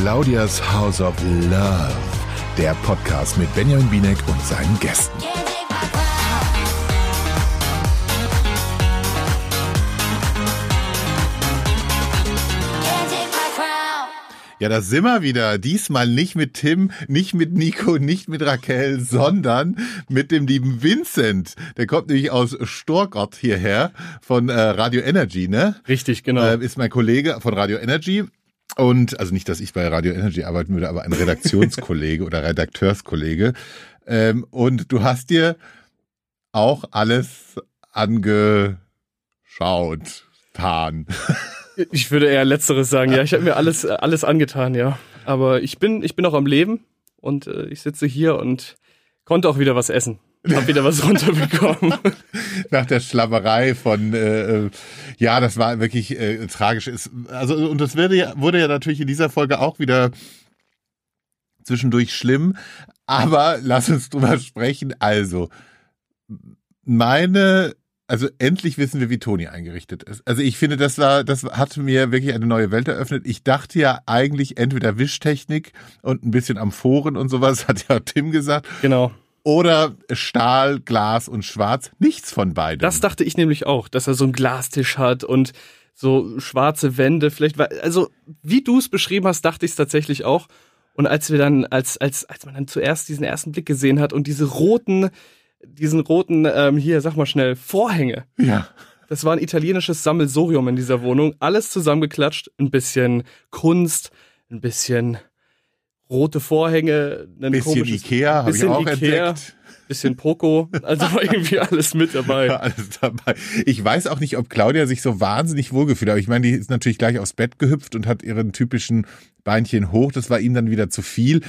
Claudias House of Love, der Podcast mit Benjamin Binek und seinen Gästen. Ja, da sind wir wieder. Diesmal nicht mit Tim, nicht mit Nico, nicht mit Raquel, sondern mit dem lieben Vincent. Der kommt nämlich aus Storgott hierher von äh, Radio Energy, ne? Richtig, genau. Äh, ist mein Kollege von Radio Energy. Und also nicht, dass ich bei Radio Energy arbeiten würde, aber ein Redaktionskollege oder Redakteurskollege. Ähm, und du hast dir auch alles angeschaut, tan. Ich würde eher Letzteres sagen, ja. Ich habe mir alles, alles angetan, ja. Aber ich bin, ich bin noch am Leben und äh, ich sitze hier und konnte auch wieder was essen. Hab wieder was runterbekommen. Nach der Schlabberei von, äh, ja, das war wirklich äh, tragisch. Ist, also, und das wurde ja, wurde ja natürlich in dieser Folge auch wieder zwischendurch schlimm. Aber lass uns drüber sprechen. Also, meine also endlich wissen wir, wie Toni eingerichtet ist. Also ich finde, das war, das hat mir wirklich eine neue Welt eröffnet. Ich dachte ja eigentlich entweder Wischtechnik und ein bisschen Amphoren und sowas, hat ja Tim gesagt. Genau. Oder Stahl, Glas und Schwarz. Nichts von beiden. Das dachte ich nämlich auch, dass er so einen Glastisch hat und so schwarze Wände. Vielleicht also wie du es beschrieben hast, dachte ich es tatsächlich auch. Und als wir dann, als, als, als man dann zuerst diesen ersten Blick gesehen hat und diese roten, diesen roten, ähm, hier, sag mal schnell, Vorhänge. Ja. Das war ein italienisches Sammelsorium in dieser Wohnung. Alles zusammengeklatscht. Ein bisschen Kunst, ein bisschen rote Vorhänge, ein bisschen Ikea, habe ich auch Ikea, entdeckt. Bisschen Poco, also war irgendwie alles mit dabei. Alles dabei. Ich weiß auch nicht, ob Claudia sich so wahnsinnig wohlgefühlt hat. Aber ich meine, die ist natürlich gleich aufs Bett gehüpft und hat ihren typischen Beinchen hoch. Das war ihm dann wieder zu viel.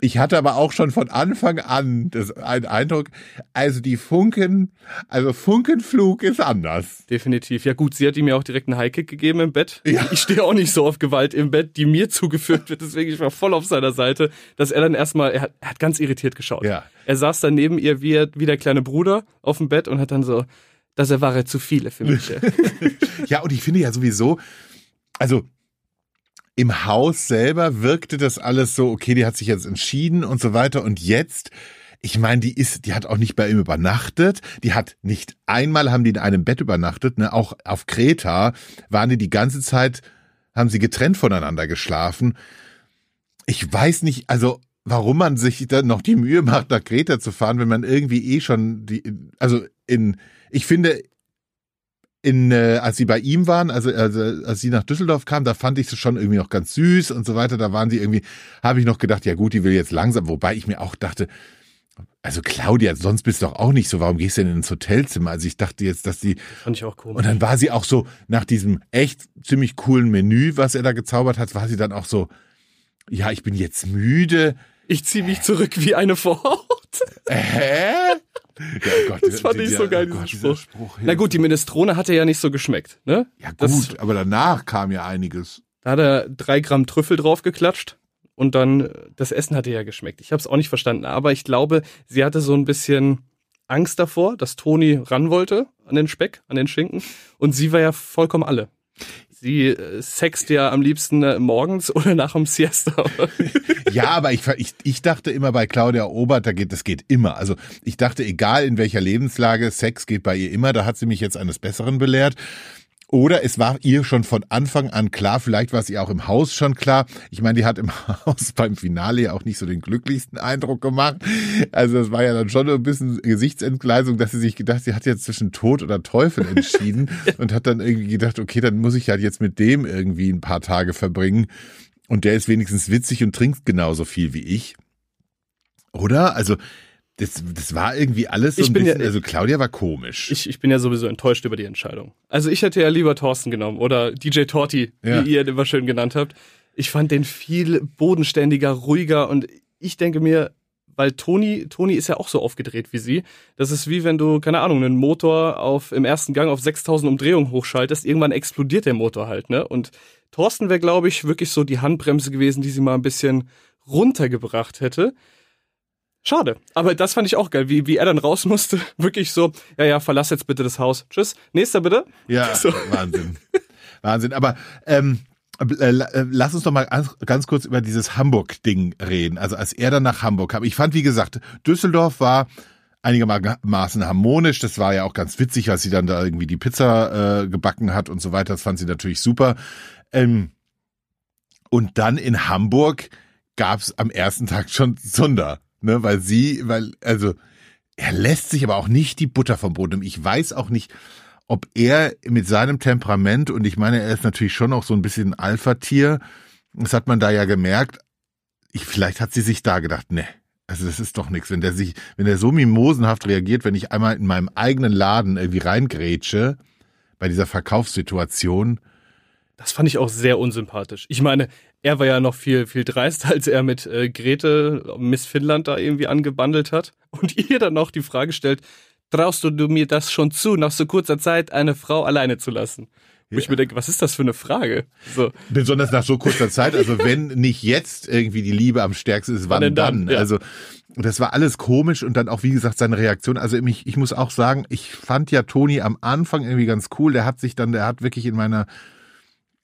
Ich hatte aber auch schon von Anfang an das, einen Eindruck, also die Funken, also Funkenflug ist anders. Definitiv. Ja gut, sie hat ihm ja auch direkt einen Highkick gegeben im Bett. Ja. Ich stehe auch nicht so auf Gewalt im Bett, die mir zugeführt wird. Deswegen ich war voll auf seiner Seite, dass er dann erstmal, er hat, er hat ganz irritiert geschaut. Ja. Er saß dann neben ihr wie, wie der kleine Bruder auf dem Bett und hat dann so, das erwahre zu viele für mich. ja, und ich finde ja sowieso, also im Haus selber wirkte das alles so, okay, die hat sich jetzt entschieden und so weiter. Und jetzt, ich meine, die ist, die hat auch nicht bei ihm übernachtet. Die hat nicht einmal haben die in einem Bett übernachtet, ne? Auch auf Kreta waren die die ganze Zeit, haben sie getrennt voneinander geschlafen. Ich weiß nicht, also warum man sich dann noch die Mühe macht, nach Kreta zu fahren, wenn man irgendwie eh schon die, also in, ich finde, in, äh, als sie bei ihm waren, also, also als sie nach Düsseldorf kam, da fand ich sie schon irgendwie noch ganz süß und so weiter. Da waren sie irgendwie, habe ich noch gedacht, ja gut, die will jetzt langsam, wobei ich mir auch dachte, also Claudia, sonst bist du doch auch nicht so, warum gehst du denn ins Hotelzimmer? Also ich dachte jetzt, dass die. Fand ich auch komisch. Und dann war sie auch so, nach diesem echt ziemlich coolen Menü, was er da gezaubert hat, war sie dann auch so, ja, ich bin jetzt müde. Ich ziehe mich zurück wie eine Vorhaut. Hä? Ja, oh Gott, das fand ich so geil, oh Gott, Spruch. Spruch Na gut, die Minestrone hatte ja nicht so geschmeckt, ne? Ja gut, das, aber danach kam ja einiges. Da hat er drei Gramm Trüffel draufgeklatscht und dann, das Essen hatte ja geschmeckt. Ich habe es auch nicht verstanden, aber ich glaube, sie hatte so ein bisschen Angst davor, dass Toni ran wollte an den Speck, an den Schinken und sie war ja vollkommen alle. Sie äh, sext ja am liebsten äh, morgens oder nach dem Siesta. ja, aber ich, ich, ich dachte immer bei Claudia Obert, da geht, das geht immer. Also ich dachte, egal in welcher Lebenslage, Sex geht bei ihr immer. Da hat sie mich jetzt eines Besseren belehrt. Oder es war ihr schon von Anfang an klar, vielleicht war es ihr auch im Haus schon klar. Ich meine, die hat im Haus beim Finale ja auch nicht so den glücklichsten Eindruck gemacht. Also das war ja dann schon ein bisschen Gesichtsentgleisung, dass sie sich gedacht, sie hat jetzt zwischen Tod oder Teufel entschieden und hat dann irgendwie gedacht, okay, dann muss ich halt jetzt mit dem irgendwie ein paar Tage verbringen. Und der ist wenigstens witzig und trinkt genauso viel wie ich. Oder? Also das, das war irgendwie alles so ich ein bin bisschen, ja, also Claudia war komisch. Ich, ich bin ja sowieso enttäuscht über die Entscheidung. Also ich hätte ja lieber Thorsten genommen oder DJ Torti, ja. wie ihr den immer schön genannt habt. Ich fand den viel bodenständiger, ruhiger und ich denke mir, weil Toni, Toni ist ja auch so aufgedreht wie sie. Das ist wie wenn du, keine Ahnung, einen Motor auf, im ersten Gang auf 6000 Umdrehungen hochschaltest. Irgendwann explodiert der Motor halt, ne? Und Thorsten wäre, glaube ich, wirklich so die Handbremse gewesen, die sie mal ein bisschen runtergebracht hätte. Schade. Aber das fand ich auch geil, wie, wie er dann raus musste. Wirklich so, ja, ja, verlass jetzt bitte das Haus. Tschüss. Nächster bitte. Ja, so. Wahnsinn. Wahnsinn. Aber ähm, Äh, äh, lass uns doch mal ganz kurz über dieses Hamburg-Ding reden. Also als er dann nach Hamburg kam. Ich fand, wie gesagt, Düsseldorf war einigermaßen harmonisch. Das war ja auch ganz witzig, als sie dann da irgendwie die Pizza äh, gebacken hat und so weiter. Das fand sie natürlich super. Ähm, und dann in Hamburg gab's am ersten Tag schon Zunder, ne, weil sie, weil also er lässt sich aber auch nicht die Butter vom Boden. Ich weiß auch nicht, ob er mit seinem Temperament und ich meine, er ist natürlich schon auch so ein bisschen Alpha-Tier. Das hat man da ja gemerkt. Ich, vielleicht hat sie sich da gedacht, ne, also das ist doch nichts. Wenn der sich, wenn der so mimosenhaft reagiert, wenn ich einmal in meinem eigenen Laden irgendwie reingrätsche, bei dieser Verkaufssituation. Das fand ich auch sehr unsympathisch. Ich meine, er war ja noch viel, viel dreister, als er mit äh, Grete, Miss Finnland da irgendwie angebandelt hat und ihr dann noch die Frage stellt, traust du mir das schon zu, nach so kurzer Zeit eine Frau alleine zu lassen? Wo ja. ich mir denke, was ist das für eine Frage? So. Besonders nach so kurzer Zeit, also wenn nicht jetzt irgendwie die Liebe am stärksten ist, wann, wann dann? dann? Ja. Also das war alles komisch und dann auch, wie gesagt, seine Reaktion. Also ich, ich muss auch sagen, ich fand ja Toni am Anfang irgendwie ganz cool. Der hat sich dann, der hat wirklich in meiner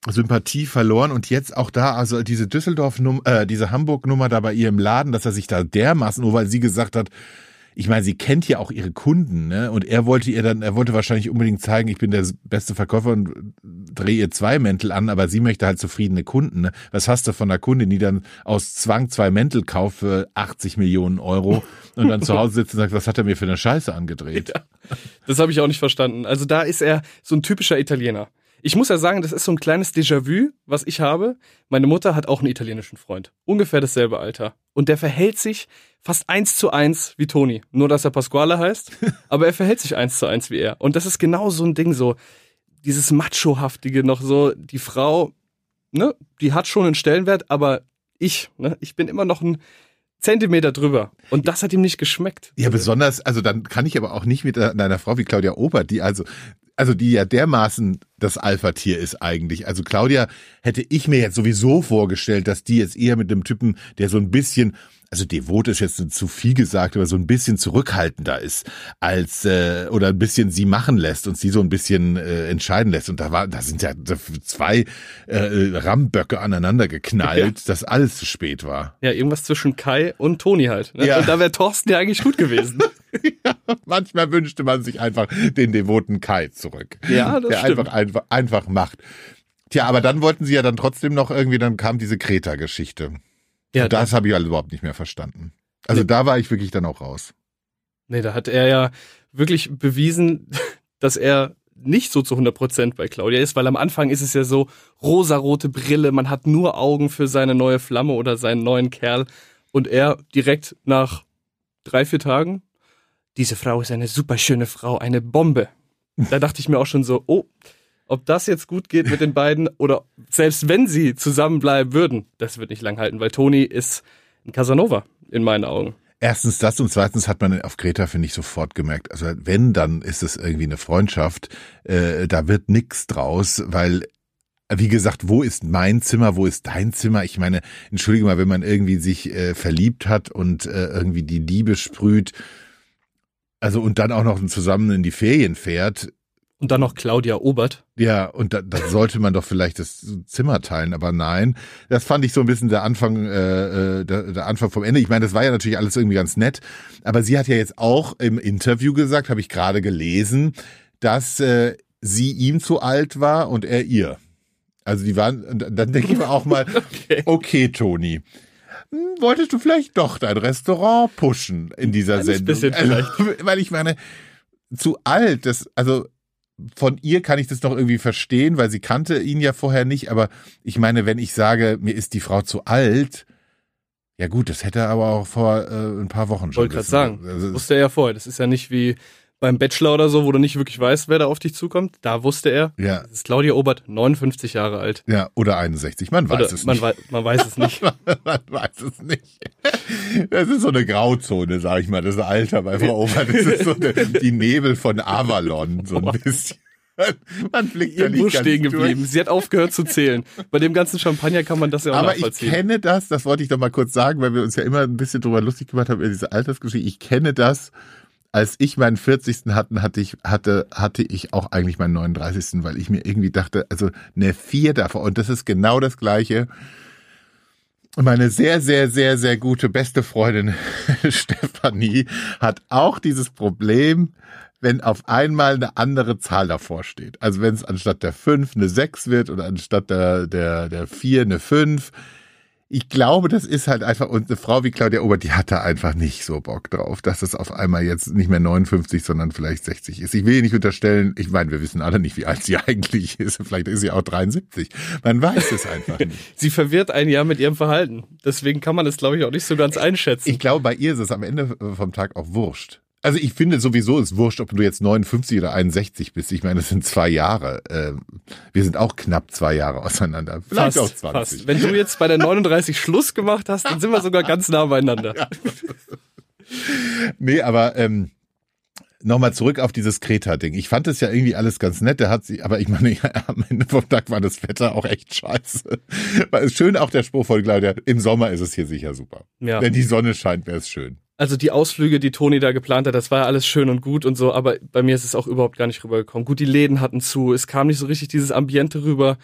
Sympathie verloren und jetzt auch da, also diese Düsseldorf-Nummer, äh, diese Hamburg-Nummer da bei ihr im Laden, dass er sich da dermaßen, nur weil sie gesagt hat, ich meine, sie kennt ja auch ihre Kunden, ne? Und er wollte ihr dann, er wollte wahrscheinlich unbedingt zeigen, ich bin der beste Verkäufer und drehe ihr zwei Mäntel an, aber sie möchte halt zufriedene Kunden. Ne? Was hast du von einer Kundin, die dann aus Zwang zwei Mäntel kauft für 80 Millionen Euro und dann zu Hause sitzt und sagt, was hat er mir für eine Scheiße angedreht? Das habe ich auch nicht verstanden. Also da ist er so ein typischer Italiener. Ich muss ja sagen, das ist so ein kleines Déjà-vu, was ich habe. Meine Mutter hat auch einen italienischen Freund. Ungefähr dasselbe Alter. Und der verhält sich fast eins zu eins wie Toni. Nur, dass er Pasquale heißt. aber er verhält sich eins zu eins wie er. Und das ist genau so ein Ding, so dieses Macho-haftige noch so. Die Frau, ne, die hat schon einen Stellenwert, aber ich, ne, ich bin immer noch ein Zentimeter drüber. Und das hat ihm nicht geschmeckt. Ja, besonders, also dann kann ich aber auch nicht mit einer Frau wie Claudia Obert, die also also die ja dermaßen das Alpha-Tier ist eigentlich. Also Claudia hätte ich mir jetzt sowieso vorgestellt, dass die jetzt eher mit einem Typen, der so ein bisschen, also devot ist jetzt zu viel gesagt, aber so ein bisschen zurückhaltender ist als äh, oder ein bisschen sie machen lässt und sie so ein bisschen äh, entscheiden lässt. Und da war, da sind ja zwei äh, Ramböcke aneinander geknallt, ja. dass alles zu spät war. Ja, irgendwas zwischen Kai und Toni halt. Ne? Ja. Und da wäre Thorsten ja eigentlich gut gewesen. ja, manchmal wünschte man sich einfach den devoten Kai zurück. Ja, das der stimmt. einfach, einfach einfach macht. Tja, aber dann wollten sie ja dann trotzdem noch irgendwie, dann kam diese Kreta-Geschichte. Ja, das habe ich halt überhaupt nicht mehr verstanden. Also nee. da war ich wirklich dann auch raus. Nee, da hat er ja wirklich bewiesen, dass er nicht so zu 100 Prozent bei Claudia ist, weil am Anfang ist es ja so rosarote Brille, man hat nur Augen für seine neue Flamme oder seinen neuen Kerl und er direkt nach drei, vier Tagen, diese Frau ist eine super schöne Frau, eine Bombe. Da dachte ich mir auch schon so, oh, ob das jetzt gut geht mit den beiden oder selbst wenn sie zusammenbleiben würden, das wird nicht lang halten, weil Toni ist ein Casanova in meinen Augen. Erstens das und zweitens hat man auf Greta, finde ich, sofort gemerkt. Also wenn, dann ist es irgendwie eine Freundschaft. Äh, da wird nix draus, weil wie gesagt, wo ist mein Zimmer, wo ist dein Zimmer? Ich meine, entschuldige mal, wenn man irgendwie sich äh, verliebt hat und äh, irgendwie die Liebe sprüht, also und dann auch noch zusammen in die Ferien fährt, und dann noch Claudia Obert. Ja, und da, da sollte man doch vielleicht das Zimmer teilen, aber nein. Das fand ich so ein bisschen der Anfang, äh, äh, der, der Anfang vom Ende. Ich meine, das war ja natürlich alles irgendwie ganz nett, aber sie hat ja jetzt auch im Interview gesagt, habe ich gerade gelesen, dass äh, sie ihm zu alt war und er ihr. Also die waren, dann denke ich mir auch mal, okay, okay Toni hm, wolltest du vielleicht doch dein Restaurant pushen in dieser Sendung? Bisschen vielleicht. Also, weil ich meine, zu alt, das, also von ihr kann ich das noch irgendwie verstehen, weil sie kannte ihn ja vorher nicht. Aber ich meine, wenn ich sage, mir ist die Frau zu alt, ja gut, das hätte er aber auch vor äh, ein paar Wochen schon. Wollte gerade sagen, also, das wusste er ja vorher. Das ist ja nicht wie beim Bachelor oder so, wo du nicht wirklich weißt, wer da auf dich zukommt. Da wusste er. Ja. Das ist Claudia Obert, 59 Jahre alt. Ja, oder 61. Man weiß oder es man nicht. Wei man weiß es nicht. man weiß es nicht. Das ist so eine Grauzone, sag ich mal, das Alter bei Frau Obert. Das ist so eine, die Nebel von Avalon, so ein bisschen. Man blickt ja nicht stehen geblieben. Sie hat aufgehört zu zählen. Bei dem ganzen Champagner kann man das ja auch Aber ich kenne das, das wollte ich doch mal kurz sagen, weil wir uns ja immer ein bisschen drüber lustig gemacht haben über diese Altersgeschichte. Ich kenne das als ich meinen 40. hatten, hatte ich, hatte, hatte ich auch eigentlich meinen 39. weil ich mir irgendwie dachte, also eine vier davor. Und das ist genau das Gleiche. Meine sehr, sehr, sehr, sehr gute beste Freundin Stefanie hat auch dieses Problem, wenn auf einmal eine andere Zahl davor steht. Also wenn es anstatt der 5 eine 6 wird oder anstatt der, der, der 4 eine 5 ich glaube, das ist halt einfach, und eine Frau wie Claudia Obert, die hatte einfach nicht so Bock drauf, dass es auf einmal jetzt nicht mehr 59, sondern vielleicht 60 ist. Ich will ihr nicht unterstellen, ich meine, wir wissen alle nicht, wie alt sie eigentlich ist. Vielleicht ist sie auch 73. Man weiß es einfach nicht. sie verwirrt ein Jahr mit ihrem Verhalten. Deswegen kann man es, glaube ich, auch nicht so ganz einschätzen. Ich glaube, bei ihr ist es am Ende vom Tag auch wurscht. Also ich finde sowieso ist wurscht, ob du jetzt 59 oder 61 bist. Ich meine, das sind zwei Jahre. Ähm, wir sind auch knapp zwei Jahre auseinander. Vielleicht fast, auch 20. Fast. Wenn du jetzt bei der 39 Schluss gemacht hast, dann sind wir sogar ganz nah beieinander. Ja. nee, aber ähm, nochmal zurück auf dieses Kreta-Ding. Ich fand es ja irgendwie alles ganz nett. Der hat sie, aber ich meine, ja, am Ende vom Tag war das Wetter auch echt scheiße. War schön auch der Spruch von Claudia. Im Sommer ist es hier sicher super. Ja. Wenn die Sonne scheint, wäre es schön also die Ausflüge, die Toni da geplant hat, das war ja alles schön und gut und so, aber bei mir ist es auch überhaupt gar nicht rübergekommen. Gut, die Läden hatten zu, es kam nicht so richtig dieses Ambiente rüber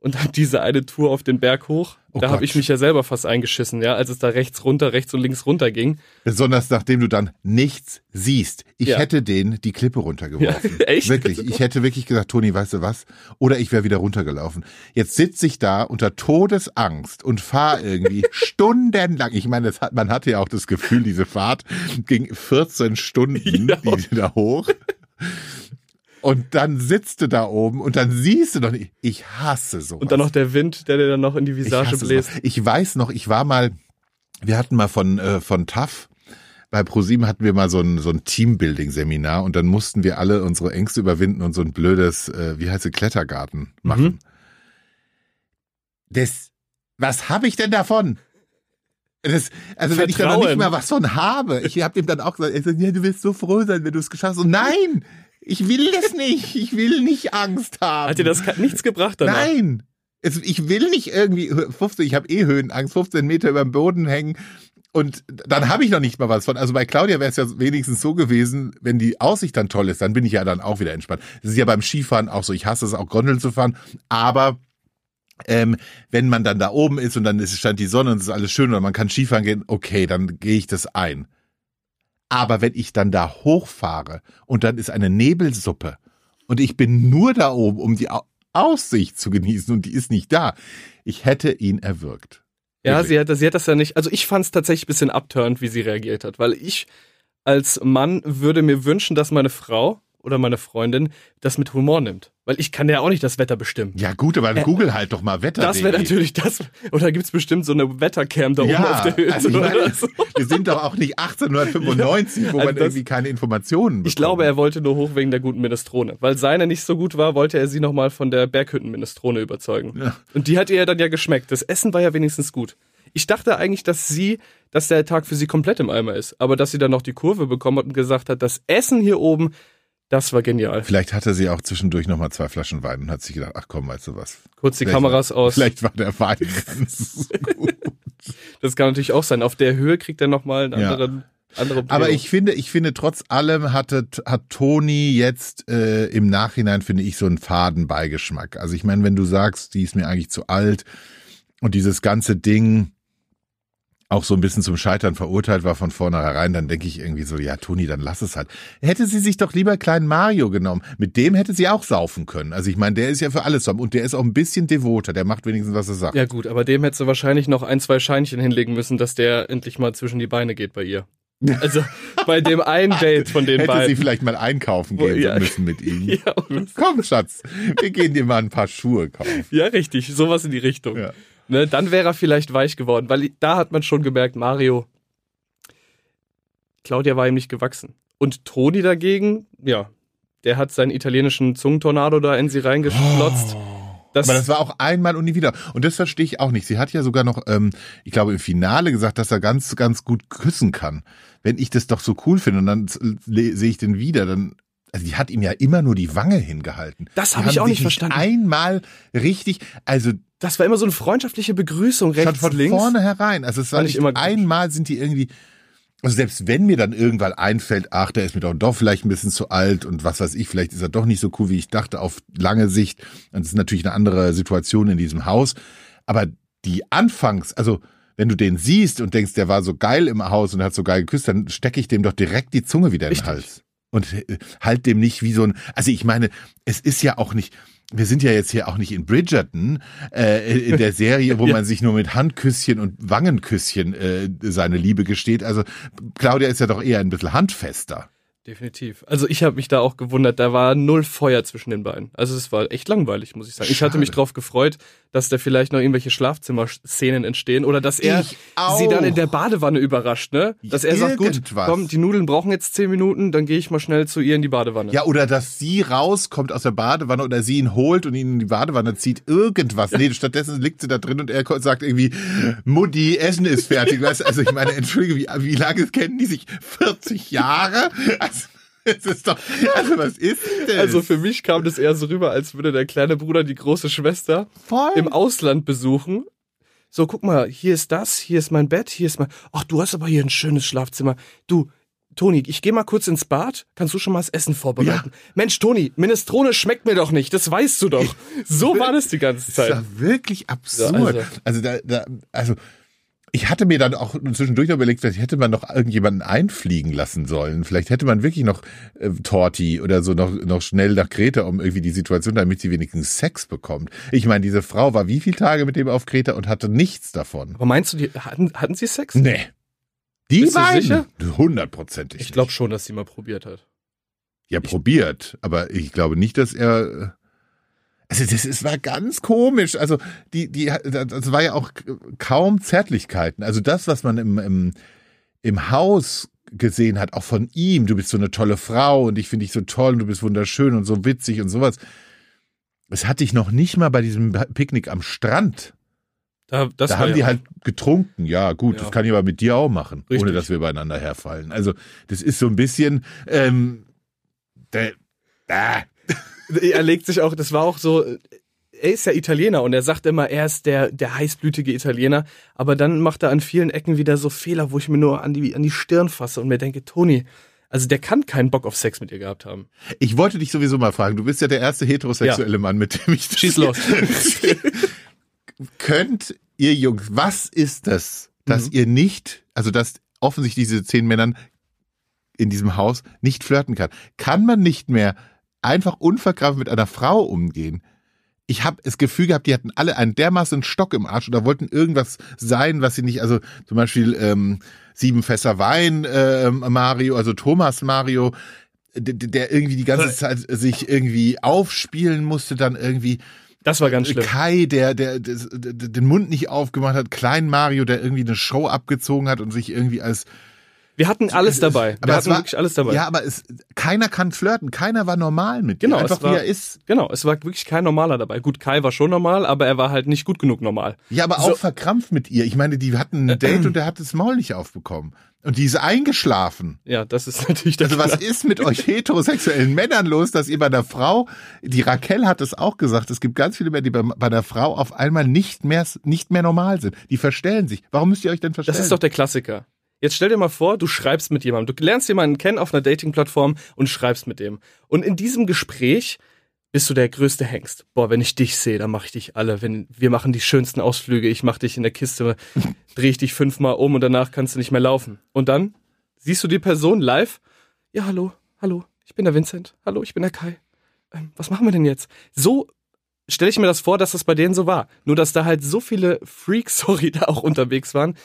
und dann diese eine Tour auf den Berg hoch. Oh da habe ich mich ja selber fast eingeschissen, ja, als es da rechts runter, rechts und links runter ging. Besonders nachdem du dann nichts siehst. Ich ja. hätte den die Klippe runtergeworfen. Ja, echt? Wirklich. Ich hätte wirklich gesagt, Toni, weißt du was? Oder ich wäre wieder runtergelaufen. Jetzt sitze ich da unter Todesangst und fahre irgendwie stundenlang. Ich meine, hat, man hatte ja auch das Gefühl, diese Fahrt ging 14 Stunden ja. die da hoch. Und dann sitzt du da oben und dann siehst du doch nicht. Ich hasse sowas. Und dann noch der Wind, der dir dann noch in die Visage ich bläst. Sowas. Ich weiß noch, ich war mal, wir hatten mal von, äh, von TAF, bei ProSieben hatten wir mal so ein, so ein Teambuilding-Seminar und dann mussten wir alle unsere Ängste überwinden und so ein blödes, äh, wie heißt es, Klettergarten machen. Mhm. Das, was habe ich denn davon? Das, also Vertrauen. wenn ich da noch nicht mal was von habe, ich habe dem dann auch gesagt, ja, du wirst so froh sein, wenn du es geschafft hast. Und nein, ich will das nicht. Ich will nicht Angst haben. Hat dir das nichts gebracht danach? Nein. ich will nicht irgendwie 15, ich habe eh Höhenangst, 15 Meter über dem Boden hängen. Und dann habe ich noch nicht mal was von. Also bei Claudia wäre es ja wenigstens so gewesen, wenn die Aussicht dann toll ist, dann bin ich ja dann auch wieder entspannt. Das ist ja beim Skifahren auch so. Ich hasse es auch, Gondeln zu fahren. Aber ähm, wenn man dann da oben ist und dann ist, stand die Sonne und es ist alles schön oder man kann Skifahren gehen, okay, dann gehe ich das ein. Aber wenn ich dann da hochfahre und dann ist eine Nebelsuppe und ich bin nur da oben, um die Aussicht zu genießen und die ist nicht da, ich hätte ihn erwürgt. Ja, sie hat, sie hat das ja nicht. Also ich fand es tatsächlich ein bisschen abturnt, wie sie reagiert hat, weil ich als Mann würde mir wünschen, dass meine Frau oder meine Freundin das mit Humor nimmt. Weil ich kann ja auch nicht das Wetter bestimmen. Ja gut, aber äh, Google halt doch mal Wetter. Das wäre natürlich das. Oder gibt's bestimmt so eine Wettercam da ja, oben auf der Höhe? Also meine, so. Wir sind doch auch nicht 1895, ja, wo also man das, irgendwie keine Informationen bekommt. Ich glaube, er wollte nur hoch wegen der guten Minestrone. Weil seine nicht so gut war, wollte er sie nochmal von der Berghütten-Minestrone überzeugen. Ja. Und die hat ihr dann ja geschmeckt. Das Essen war ja wenigstens gut. Ich dachte eigentlich, dass sie, dass der Tag für sie komplett im Eimer ist. Aber dass sie dann noch die Kurve bekommen hat und gesagt hat, das Essen hier oben, das war genial. Vielleicht hatte sie auch zwischendurch nochmal zwei Flaschen Wein und hat sich gedacht, ach komm, weißt du was. Kurz die Kameras war, aus. Vielleicht war der Wein ganz gut. Das kann natürlich auch sein. Auf der Höhe kriegt er nochmal einen ja. anderen andere Aber ich finde, ich finde, trotz allem hatte, hat Toni jetzt äh, im Nachhinein, finde ich, so einen faden Beigeschmack. Also ich meine, wenn du sagst, die ist mir eigentlich zu alt und dieses ganze Ding, auch so ein bisschen zum Scheitern verurteilt war von vornherein, dann denke ich irgendwie so, ja, Toni, dann lass es halt. Hätte sie sich doch lieber kleinen Mario genommen. Mit dem hätte sie auch saufen können. Also ich meine, der ist ja für alles und der ist auch ein bisschen devoter, der macht wenigstens, was er sagt. Ja gut, aber dem hättest du wahrscheinlich noch ein, zwei Scheinchen hinlegen müssen, dass der endlich mal zwischen die Beine geht bei ihr. Also bei dem einen Date von den Hätte beiden. Hätte sie vielleicht mal einkaufen gehen ja. müssen mit ihm. Ja, Komm, Schatz, wir gehen dir mal ein paar Schuhe kaufen. Ja, richtig, sowas in die Richtung. Ja. Ne, dann wäre er vielleicht weich geworden, weil da hat man schon gemerkt, Mario, Claudia war ihm nicht gewachsen. Und Toni dagegen, ja, der hat seinen italienischen Zungentornado da in sie reingeschlotzt. Oh. Das Aber das war auch einmal und nie wieder. Und das verstehe ich auch nicht. Sie hat ja sogar noch, ähm, ich glaube, im Finale gesagt, dass er ganz, ganz gut küssen kann. Wenn ich das doch so cool finde und dann sehe ich den wieder, dann also die hat ihm ja immer nur die Wange hingehalten. Das habe ich auch nicht verstanden. Einmal richtig, also das war immer so eine freundschaftliche Begrüßung rechts von links. vorne herein. Also es war nicht immer einmal sind die irgendwie also selbst wenn mir dann irgendwann einfällt, ach, der ist mir doch, doch vielleicht ein bisschen zu alt und was weiß ich, vielleicht ist er doch nicht so cool, wie ich dachte, auf lange Sicht. Und es ist natürlich eine andere Situation in diesem Haus. Aber die Anfangs, also wenn du den siehst und denkst, der war so geil im Haus und hat so geil geküsst, dann stecke ich dem doch direkt die Zunge wieder in den Hals. Und äh, halt dem nicht wie so ein, also ich meine, es ist ja auch nicht, wir sind ja jetzt hier auch nicht in Bridgerton, äh, in der Serie, wo ja. man sich nur mit Handküsschen und Wangenküsschen äh, seine Liebe gesteht. Also Claudia ist ja doch eher ein bisschen handfester. Definitiv. Also ich habe mich da auch gewundert, da war null Feuer zwischen den beiden. Also es war echt langweilig, muss ich sagen. Schade. Ich hatte mich drauf gefreut, dass da vielleicht noch irgendwelche Schlafzimmerszenen entstehen oder dass er sie dann in der Badewanne überrascht, ne? Dass er Irgendwas. sagt, gut, komm, die Nudeln brauchen jetzt zehn Minuten, dann gehe ich mal schnell zu ihr in die Badewanne. Ja, oder dass sie rauskommt aus der Badewanne oder sie ihn holt und ihn in die Badewanne zieht. Irgendwas. Nee, stattdessen liegt sie da drin und er sagt irgendwie, Mutti, Essen ist fertig. also ich meine, entschuldige, wie, wie lange kennen die sich? 40 Jahre? Also, doch, also was ist denn? Also für mich kam das eher so rüber, als würde der kleine Bruder die große Schwester Voll. im Ausland besuchen. So, guck mal, hier ist das, hier ist mein Bett, hier ist mein. Ach, du hast aber hier ein schönes Schlafzimmer. Du, Toni, ich gehe mal kurz ins Bad. Kannst du schon mal das Essen vorbereiten? Ja. Mensch, Toni, Minestrone schmeckt mir doch nicht. Das weißt du doch. So war das die ganze Zeit. Das ist ja wirklich absurd. Ja, also, also, da, da, also ich hatte mir dann auch zwischendurch noch überlegt, vielleicht hätte man noch irgendjemanden einfliegen lassen sollen. Vielleicht hätte man wirklich noch äh, Torti oder so noch, noch schnell nach Kreta, um irgendwie die Situation, damit sie wenigstens Sex bekommt. Ich meine, diese Frau war wie viele Tage mit dem auf Kreta und hatte nichts davon. Aber meinst du, die hatten, hatten sie Sex? Nee. Die Bist beiden? Hundertprozentig. Ich glaube schon, dass sie mal probiert hat. Ja, ich probiert. Aber ich glaube nicht, dass er äh, also das, das war ganz komisch. Also die, die, das war ja auch kaum Zärtlichkeiten. Also das, was man im, im, im Haus gesehen hat, auch von ihm, du bist so eine tolle Frau und ich finde dich so toll und du bist wunderschön und so witzig und sowas. Das hatte ich noch nicht mal bei diesem Picknick am Strand. Da, da haben die halt getrunken. Ja, gut, ja. das kann ich aber mit dir auch machen, Richtig. ohne dass wir beieinander herfallen. Also, das ist so ein bisschen, ähm, der, äh, er legt sich auch, das war auch so, er ist ja Italiener und er sagt immer, er ist der, der heißblütige Italiener, aber dann macht er an vielen Ecken wieder so Fehler, wo ich mir nur an die, an die Stirn fasse und mir denke, Toni, also der kann keinen Bock auf Sex mit ihr gehabt haben. Ich wollte dich sowieso mal fragen, du bist ja der erste heterosexuelle ja. Mann, mit dem ich... Schieß los. Könnt ihr Jungs, was ist das, dass mhm. ihr nicht, also dass offensichtlich diese zehn Männern in diesem Haus nicht flirten kann? Kann man nicht mehr einfach unverkrampft mit einer Frau umgehen. Ich habe das Gefühl gehabt, die hatten alle einen dermaßen Stock im Arsch oder wollten irgendwas sein, was sie nicht, also zum Beispiel ähm, sieben Fässer Wein äh, Mario, also Thomas Mario, der irgendwie die ganze Zeit sich irgendwie aufspielen musste, dann irgendwie das war ganz schlimm. Kai, der, der, der, der den Mund nicht aufgemacht hat, Klein Mario, der irgendwie eine Show abgezogen hat und sich irgendwie als wir hatten alles dabei. Wir hatten war, wirklich alles dabei. Ja, aber es, keiner kann flirten. Keiner war normal mit genau, Einfach war, wie er ist. Genau, es war wirklich kein Normaler dabei. Gut, Kai war schon normal, aber er war halt nicht gut genug normal. Ja, aber so. auch verkrampft mit ihr. Ich meine, die hatten ein Date und der hat das Maul nicht aufbekommen. Und die ist eingeschlafen. Ja, das ist natürlich das. Also was ist mit euch heterosexuellen Männern los, dass ihr bei der Frau, die Raquel hat es auch gesagt, es gibt ganz viele Männer, die bei, bei der Frau auf einmal nicht mehr, nicht mehr normal sind. Die verstellen sich. Warum müsst ihr euch denn verstellen? Das ist doch der Klassiker. Jetzt stell dir mal vor, du schreibst mit jemandem. Du lernst jemanden kennen auf einer Dating-Plattform und schreibst mit dem. Und in diesem Gespräch bist du der größte Hengst. Boah, wenn ich dich sehe, dann mache ich dich alle. Wenn wir machen die schönsten Ausflüge, ich mache dich in der Kiste, drehe ich dich fünfmal um und danach kannst du nicht mehr laufen. Und dann siehst du die Person live. Ja, hallo, hallo, ich bin der Vincent. Hallo, ich bin der Kai. Ähm, was machen wir denn jetzt? So stelle ich mir das vor, dass das bei denen so war. Nur dass da halt so viele Freaks, sorry, da auch unterwegs waren,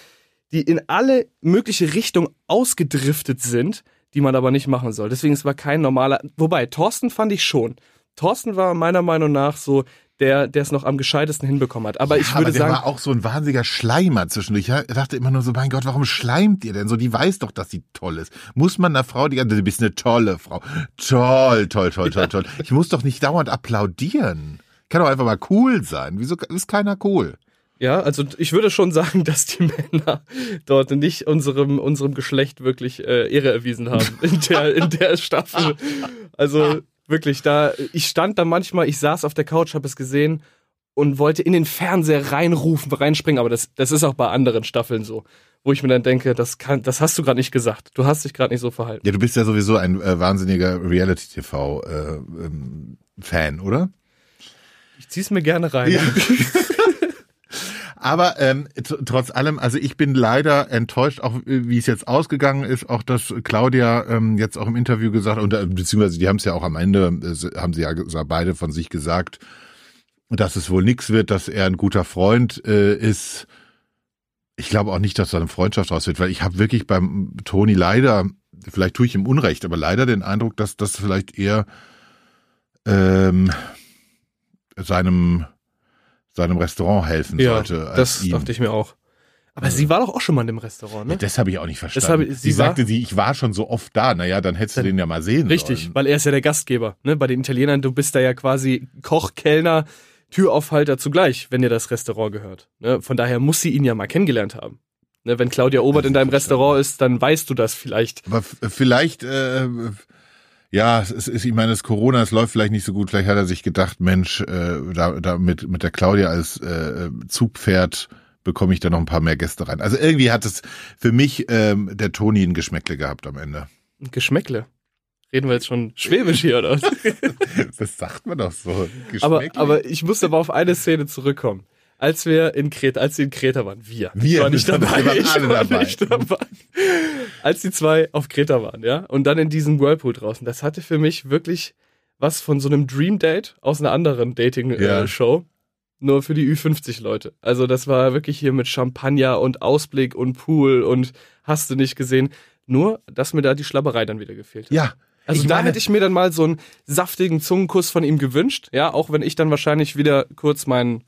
die in alle mögliche Richtungen ausgedriftet sind, die man aber nicht machen soll. Deswegen, es war kein normaler. Wobei, Thorsten fand ich schon. Thorsten war meiner Meinung nach so der, der es noch am gescheitesten hinbekommen hat. Aber ja, ich würde aber der sagen. war auch so ein wahnsinniger Schleimer zwischendurch. Ich dachte immer nur so, mein Gott, warum schleimt ihr denn so? Die weiß doch, dass sie toll ist. Muss man einer Frau die du bist eine tolle Frau. Toll, toll, toll, toll, toll. Ich muss doch nicht dauernd applaudieren. Kann doch einfach mal cool sein. Wieso ist keiner cool? Ja, also ich würde schon sagen, dass die Männer dort nicht unserem, unserem Geschlecht wirklich äh, Ehre erwiesen haben in der, in der Staffel. Also wirklich, da, ich stand da manchmal, ich saß auf der Couch, habe es gesehen und wollte in den Fernseher reinrufen, reinspringen, aber das, das ist auch bei anderen Staffeln so, wo ich mir dann denke, das kann, das hast du gerade nicht gesagt. Du hast dich gerade nicht so verhalten. Ja, du bist ja sowieso ein äh, wahnsinniger Reality-TV-Fan, äh, ähm, oder? Ich zieh's mir gerne rein. Ja. Aber ähm, trotz allem, also ich bin leider enttäuscht, auch wie es jetzt ausgegangen ist, auch dass Claudia ähm, jetzt auch im Interview gesagt, und äh, beziehungsweise die haben es ja auch am Ende, äh, haben sie ja beide von sich gesagt, dass es wohl nichts wird, dass er ein guter Freund äh, ist. Ich glaube auch nicht, dass da eine Freundschaft raus wird, weil ich habe wirklich beim Toni leider, vielleicht tue ich ihm Unrecht, aber leider den Eindruck, dass das vielleicht eher ähm, seinem seinem Restaurant helfen ja, sollte. das ihm. dachte ich mir auch. Aber sie war doch auch schon mal in dem Restaurant, ne? Ja, das habe ich auch nicht verstanden. Hab, sie, sie sagte sie, ich war schon so oft da. Naja, dann hättest du den ja mal sehen Richtig, sollen. weil er ist ja der Gastgeber. Ne? Bei den Italienern, du bist da ja quasi Koch, Kellner, Türaufhalter zugleich, wenn dir das Restaurant gehört. Ne? Von daher muss sie ihn ja mal kennengelernt haben. Ne? Wenn Claudia Obert in deinem Restaurant ist, dann weißt du das vielleicht. Aber vielleicht... Äh, ja, es ist, ich meine, das Corona, es läuft vielleicht nicht so gut. Vielleicht hat er sich gedacht, Mensch, äh, da, da mit, mit der Claudia als äh, Zugpferd bekomme ich da noch ein paar mehr Gäste rein. Also irgendwie hat es für mich ähm, der Toni ein Geschmäckle gehabt am Ende. Ein Geschmäckle? Reden wir jetzt schon schwäbisch hier, oder? das sagt man doch so. Aber, aber ich muss aber auf eine Szene zurückkommen als wir in Kreta, als sie in Kreta waren, wir. Wir ich war nicht dabei. Wir waren ich alle war dabei. nicht dabei. Als die zwei auf Kreta waren, ja, und dann in diesem Whirlpool draußen, das hatte für mich wirklich was von so einem Dream Date aus einer anderen Dating-Show. Äh, nur für die Ü50 Leute. Also das war wirklich hier mit Champagner und Ausblick und Pool und hast du nicht gesehen. Nur, dass mir da die Schlabberei dann wieder gefehlt hat. Ja, also ich da hätte ich mir dann mal so einen saftigen Zungenkuss von ihm gewünscht, ja, auch wenn ich dann wahrscheinlich wieder kurz meinen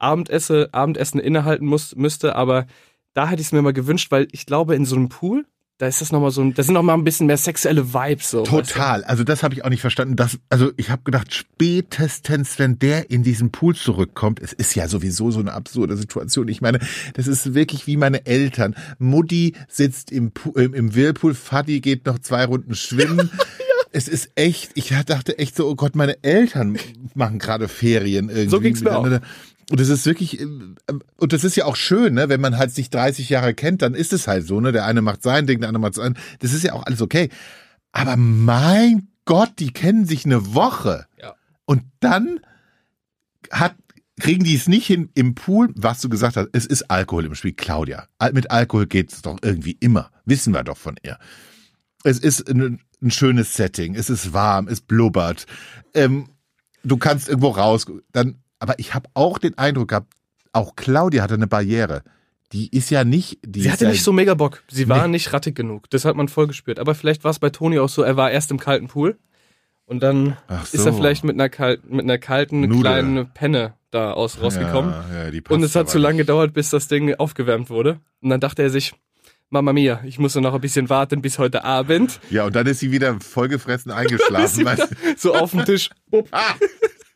Abendesse, Abendessen innehalten muss, müsste, aber da hätte ich es mir mal gewünscht, weil ich glaube, in so einem Pool, da ist das nochmal so ein, da sind nochmal ein bisschen mehr sexuelle Vibes so. Total. Weißt du? Also das habe ich auch nicht verstanden. Das, also ich habe gedacht, spätestens, wenn der in diesen Pool zurückkommt, es ist ja sowieso so eine absurde Situation. Ich meine, das ist wirklich wie meine Eltern. Mutti sitzt im, im, im Whirlpool, Fadi geht noch zwei Runden schwimmen. Es ist echt, ich dachte echt so, oh Gott, meine Eltern machen gerade Ferien irgendwie. So ging's mir auch. Und das ist wirklich, äh, und das ist ja auch schön, ne? wenn man halt sich 30 Jahre kennt, dann ist es halt so, ne? Der eine macht sein Ding, der andere macht sein. Das ist ja auch alles okay. Aber mein Gott, die kennen sich eine Woche. Ja. Und dann hat, kriegen die es nicht hin im Pool, was du gesagt hast, es ist Alkohol im Spiel. Claudia, mit Alkohol geht es doch irgendwie immer. Wissen wir doch von ihr. Es ist ein, ein schönes Setting, es ist warm, es blubbert. Ähm, du kannst irgendwo raus, dann aber ich habe auch den Eindruck gehabt, auch Claudia hatte eine Barriere. Die ist ja nicht. Die sie hatte ja nicht so mega Bock. Sie war nee. nicht rattig genug. Das hat man voll gespürt. Aber vielleicht war es bei Toni auch so, er war erst im kalten Pool und dann so. ist er vielleicht mit einer kalten, mit einer kalten Nudel. kleinen Penne da aus rausgekommen. Ja, ja, und es hat zu lange gedauert, bis das Ding aufgewärmt wurde. Und dann dachte er sich, Mama Mia, ich muss noch ein bisschen warten bis heute Abend. Ja, und dann ist sie wieder vollgefressen eingeschlafen. so auf dem Tisch.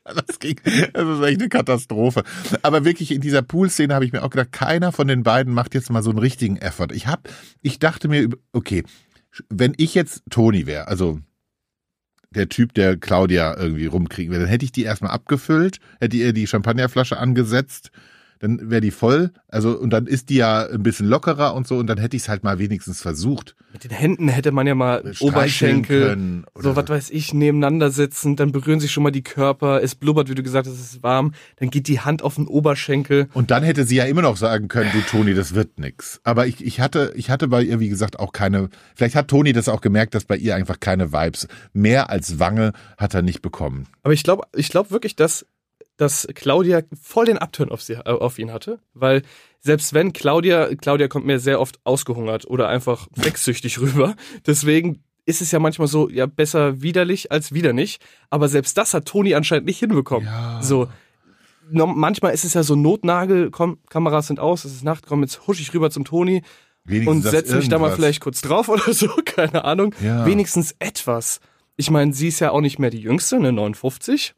Das, ging, das ist echt eine Katastrophe. Aber wirklich in dieser Pool-Szene habe ich mir auch gedacht, keiner von den beiden macht jetzt mal so einen richtigen Effort. Ich hab, ich dachte mir, okay, wenn ich jetzt Toni wäre, also der Typ, der Claudia irgendwie rumkriegen will, dann hätte ich die erstmal abgefüllt, hätte ihr die Champagnerflasche angesetzt, dann wäre die voll. Also, und dann ist die ja ein bisschen lockerer und so, und dann hätte ich es halt mal wenigstens versucht. Mit den Händen hätte man ja mal Oberschenkel, so was weiß ich, nebeneinander sitzen, dann berühren sich schon mal die Körper, es blubbert, wie du gesagt hast, es ist warm, dann geht die Hand auf den Oberschenkel. Und dann hätte sie ja immer noch sagen können, du Toni, das wird nix. Aber ich, ich hatte, ich hatte bei ihr, wie gesagt, auch keine, vielleicht hat Toni das auch gemerkt, dass bei ihr einfach keine Vibes, mehr als Wange hat er nicht bekommen. Aber ich glaube, ich glaube wirklich, dass dass Claudia voll den Upturn auf, sie, auf ihn hatte, weil selbst wenn Claudia, Claudia kommt mir sehr oft ausgehungert oder einfach wechsüchtig rüber, deswegen ist es ja manchmal so, ja, besser widerlich als wieder nicht, aber selbst das hat Toni anscheinend nicht hinbekommen. Ja. So, manchmal ist es ja so Notnagel, komm, Kameras sind aus, es ist Nacht, komm, jetzt husch ich rüber zum Toni Wenigstens und setz mich da mal vielleicht kurz drauf oder so, keine Ahnung. Ja. Wenigstens etwas. Ich meine, sie ist ja auch nicht mehr die Jüngste, ne, 59.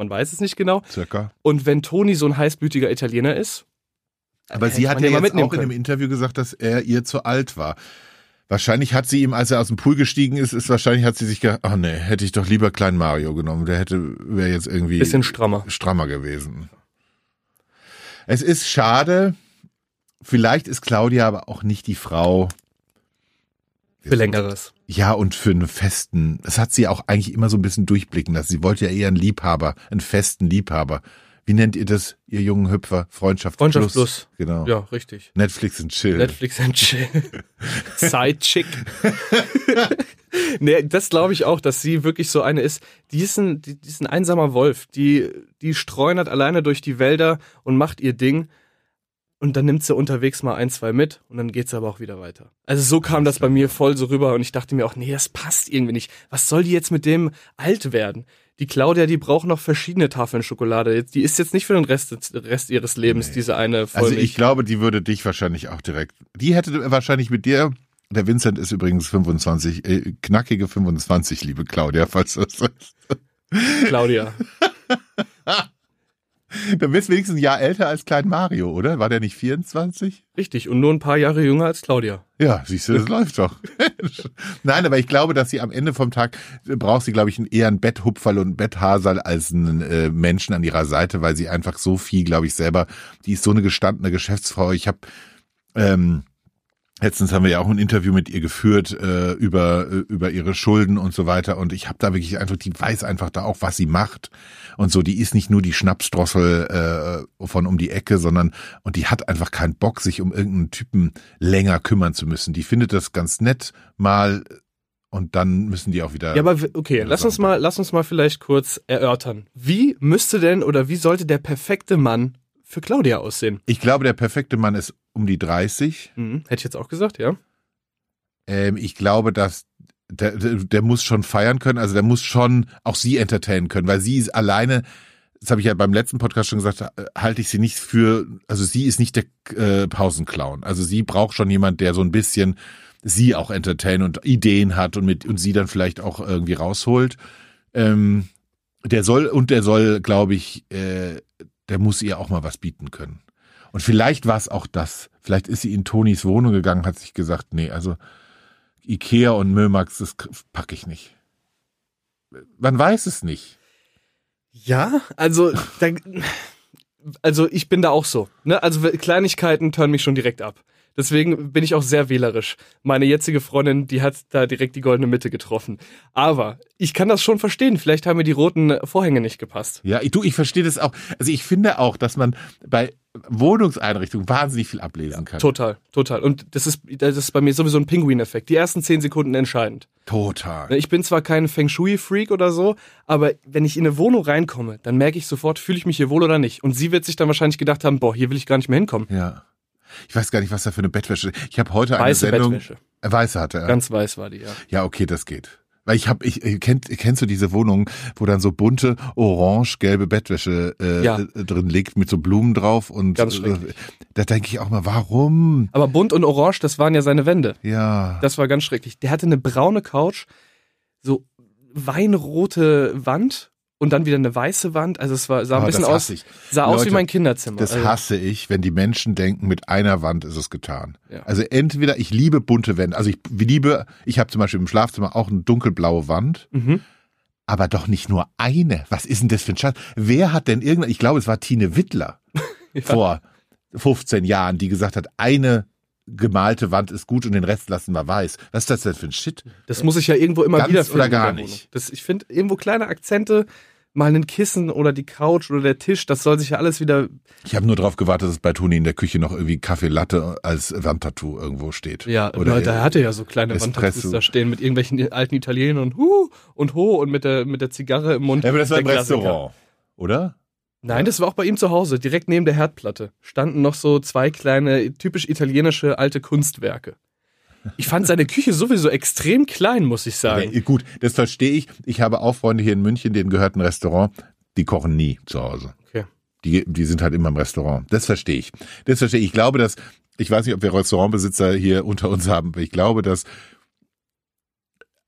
Man weiß es nicht genau. Circa. Und wenn Toni so ein heißblütiger Italiener ist. Aber sie hat ja jetzt auch in dem Interview gesagt, dass er ihr zu alt war. Wahrscheinlich hat sie ihm, als er aus dem Pool gestiegen ist, ist wahrscheinlich hat sie sich gedacht, ach nee, hätte ich doch lieber kleinen Mario genommen. Der hätte, wäre jetzt irgendwie. Bisschen strammer. Strammer gewesen. Es ist schade. Vielleicht ist Claudia aber auch nicht die Frau. Für längeres. Ja, und für einen festen, das hat sie auch eigentlich immer so ein bisschen durchblicken lassen. Sie wollte ja eher einen Liebhaber, einen festen Liebhaber. Wie nennt ihr das, ihr jungen Hüpfer? Freundschaft, Freundschaft plus. Genau. Ja, richtig. Netflix and Chill. Netflix and Chill. Sidechick. nee, das glaube ich auch, dass sie wirklich so eine ist. Die ist ein, die, die ist ein einsamer Wolf. Die, die streunert alleine durch die Wälder und macht ihr Ding. Und dann nimmt sie unterwegs mal ein, zwei mit und dann geht sie aber auch wieder weiter. Also so kam das bei mir voll so rüber und ich dachte mir auch, nee, das passt irgendwie nicht. Was soll die jetzt mit dem alt werden? Die Claudia, die braucht noch verschiedene Tafeln Schokolade. Die ist jetzt nicht für den Rest, Rest ihres Lebens nee. diese eine Vollmilch. Also ich glaube, die würde dich wahrscheinlich auch direkt. Die hätte wahrscheinlich mit dir. Der Vincent ist übrigens 25, äh, knackige 25, liebe Claudia, falls du das. Claudia. Da bist du wenigstens ein Jahr älter als Klein Mario, oder? War der nicht 24? Richtig, und nur ein paar Jahre jünger als Claudia. Ja, siehst du, das läuft doch. Nein, aber ich glaube, dass sie am Ende vom Tag äh, braucht sie, glaube ich, eher ein Betthupferl und ein Betthasal als einen äh, Menschen an ihrer Seite, weil sie einfach so viel, glaube ich, selber, die ist so eine gestandene Geschäftsfrau. Ich habe ähm, Letztens haben wir ja auch ein Interview mit ihr geführt äh, über äh, über ihre Schulden und so weiter und ich habe da wirklich einfach, die weiß einfach da auch, was sie macht und so. Die ist nicht nur die Schnapsdrossel äh, von um die Ecke, sondern und die hat einfach keinen Bock, sich um irgendeinen Typen länger kümmern zu müssen. Die findet das ganz nett mal und dann müssen die auch wieder. Ja, aber okay, lass uns mal, lass uns mal vielleicht kurz erörtern. Wie müsste denn oder wie sollte der perfekte Mann für Claudia aussehen? Ich glaube, der perfekte Mann ist um die 30. Mhm. Hätte ich jetzt auch gesagt, ja. Ähm, ich glaube, dass der, der, der muss schon feiern können, also der muss schon auch sie entertainen können, weil sie ist alleine, das habe ich ja beim letzten Podcast schon gesagt, halte ich sie nicht für, also sie ist nicht der äh, Pausenclown. Also sie braucht schon jemand, der so ein bisschen sie auch entertainen und Ideen hat und mit und sie dann vielleicht auch irgendwie rausholt. Ähm, der soll und der soll, glaube ich, äh, der muss ihr auch mal was bieten können. Und vielleicht war es auch das. Vielleicht ist sie in Tonis Wohnung gegangen, hat sich gesagt, nee, also Ikea und Mömax, das packe ich nicht. Man weiß es nicht. Ja, also, also ich bin da auch so. Ne? Also Kleinigkeiten turnen mich schon direkt ab. Deswegen bin ich auch sehr wählerisch. Meine jetzige Freundin, die hat da direkt die goldene Mitte getroffen. Aber ich kann das schon verstehen. Vielleicht haben mir die roten Vorhänge nicht gepasst. Ja, ich, du, ich verstehe das auch. Also ich finde auch, dass man bei Wohnungseinrichtungen wahnsinnig viel ablesen kann. Total, total. Und das ist, das ist bei mir sowieso ein Pinguin-Effekt. Die ersten zehn Sekunden entscheidend. Total. Ich bin zwar kein Feng Shui-Freak oder so, aber wenn ich in eine Wohnung reinkomme, dann merke ich sofort, fühle ich mich hier wohl oder nicht. Und sie wird sich dann wahrscheinlich gedacht haben, boah, hier will ich gar nicht mehr hinkommen. Ja. Ich weiß gar nicht, was da für eine Bettwäsche. Ich habe heute eine Weiße Sendung. Bettwäsche. Äh, weiße hatte er. Ganz weiß war die, ja. Ja, okay, das geht. Weil ich habe, ich kennt, kennst du diese Wohnung, wo dann so bunte, orange-gelbe Bettwäsche äh, ja. drin liegt mit so Blumen drauf und Ganz äh, da denke ich auch mal, warum? Aber bunt und orange, das waren ja seine Wände. Ja. Das war ganz schrecklich. Der hatte eine braune Couch, so weinrote Wand und dann wieder eine weiße Wand. Also es war, sah ein oh, bisschen aus, ich. sah Leute, aus wie mein Kinderzimmer. Das also. hasse ich, wenn die Menschen denken, mit einer Wand ist es getan. Ja. Also entweder, ich liebe bunte Wände. Also ich liebe, ich habe zum Beispiel im Schlafzimmer auch eine dunkelblaue Wand. Mhm. Aber doch nicht nur eine. Was ist denn das für ein Schatz? Wer hat denn irgendwann, ich glaube, es war Tine Wittler ja. vor 15 Jahren, die gesagt hat, eine gemalte Wand ist gut und den Rest lassen wir weiß. Was ist das denn für ein Shit? Das muss ich ja irgendwo immer Ganz wieder finden. Oder gar nicht. Das, ich finde irgendwo kleine Akzente, mal ein Kissen oder die Couch oder der Tisch, das soll sich ja alles wieder. Ich habe nur darauf gewartet, dass bei Toni in der Küche noch irgendwie Kaffee Latte als Wandtattoo irgendwo steht. Ja, oder da hatte ja so kleine Wandtattoos da stehen mit irgendwelchen alten Italienern und hu und ho und mit der mit der Zigarre im Mund. Ja, aber das war im Restaurant, oder? Nein, das war auch bei ihm zu Hause, direkt neben der Herdplatte. Standen noch so zwei kleine, typisch italienische alte Kunstwerke. Ich fand seine Küche sowieso extrem klein, muss ich sagen. Ja, gut, das verstehe ich. Ich habe auch Freunde hier in München, denen gehört ein Restaurant, die kochen nie zu Hause. Okay. Die, die sind halt immer im Restaurant. Das verstehe ich. Das verstehe ich. Ich glaube, dass, ich weiß nicht, ob wir Restaurantbesitzer hier unter uns haben, aber ich glaube, dass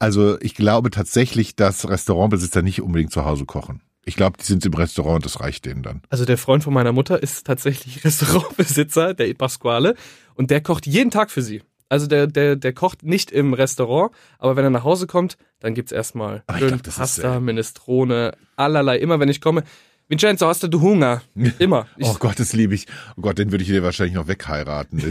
also ich glaube tatsächlich, dass Restaurantbesitzer nicht unbedingt zu Hause kochen. Ich glaube, die sind im Restaurant und das reicht denen dann. Also der Freund von meiner Mutter ist tatsächlich Restaurantbesitzer, der Pasquale, und der kocht jeden Tag für sie. Also der, der, der kocht nicht im Restaurant, aber wenn er nach Hause kommt, dann gibt's erstmal glaub, Pasta, Minestrone, allerlei. Immer wenn ich komme, Vincenzo, hast du Hunger? Immer. Ich oh Gott, das liebe ich. Oh Gott, den würde ich dir wahrscheinlich noch wegheiraten.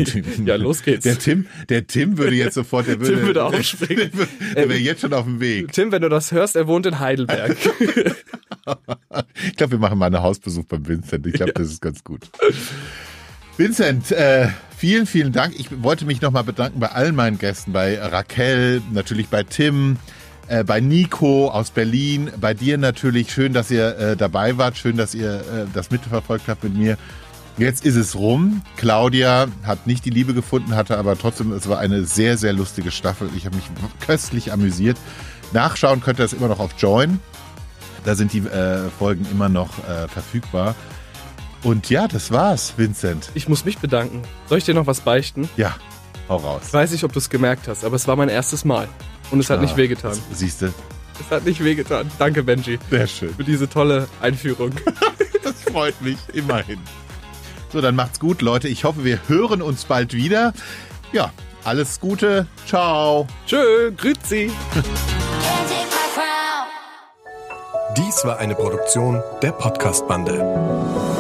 ja, los geht's. Der Tim, der Tim würde jetzt sofort, der würde, Tim würde aufspringen. Der wäre jetzt schon auf dem Weg. Tim, wenn du das hörst, er wohnt in Heidelberg. ich glaube, wir machen mal einen Hausbesuch beim Vincent. Ich glaube, das ist ganz gut. Vincent, äh, vielen, vielen Dank. Ich wollte mich nochmal bedanken bei allen meinen Gästen, bei Raquel, natürlich bei Tim, äh, bei Nico aus Berlin, bei dir natürlich. Schön, dass ihr äh, dabei wart, schön, dass ihr äh, das mitverfolgt habt mit mir. Jetzt ist es rum. Claudia hat nicht die Liebe gefunden, hatte aber trotzdem, es war eine sehr, sehr lustige Staffel. Ich habe mich köstlich amüsiert. Nachschauen könnt ihr das immer noch auf Join. Da sind die äh, Folgen immer noch äh, verfügbar. Und ja, das war's, Vincent. Ich muss mich bedanken. Soll ich dir noch was beichten? Ja, hau raus. Ich weiß nicht, ob du es gemerkt hast, aber es war mein erstes Mal. Und es hat ah, nicht wehgetan. Siehst du? Es hat nicht wehgetan. Danke, Benji. Sehr schön. Für diese tolle Einführung. das freut mich, immerhin. So, dann macht's gut, Leute. Ich hoffe, wir hören uns bald wieder. Ja, alles Gute. Ciao. Tschö, grüezi. Dies war eine Produktion der Podcast-Bande.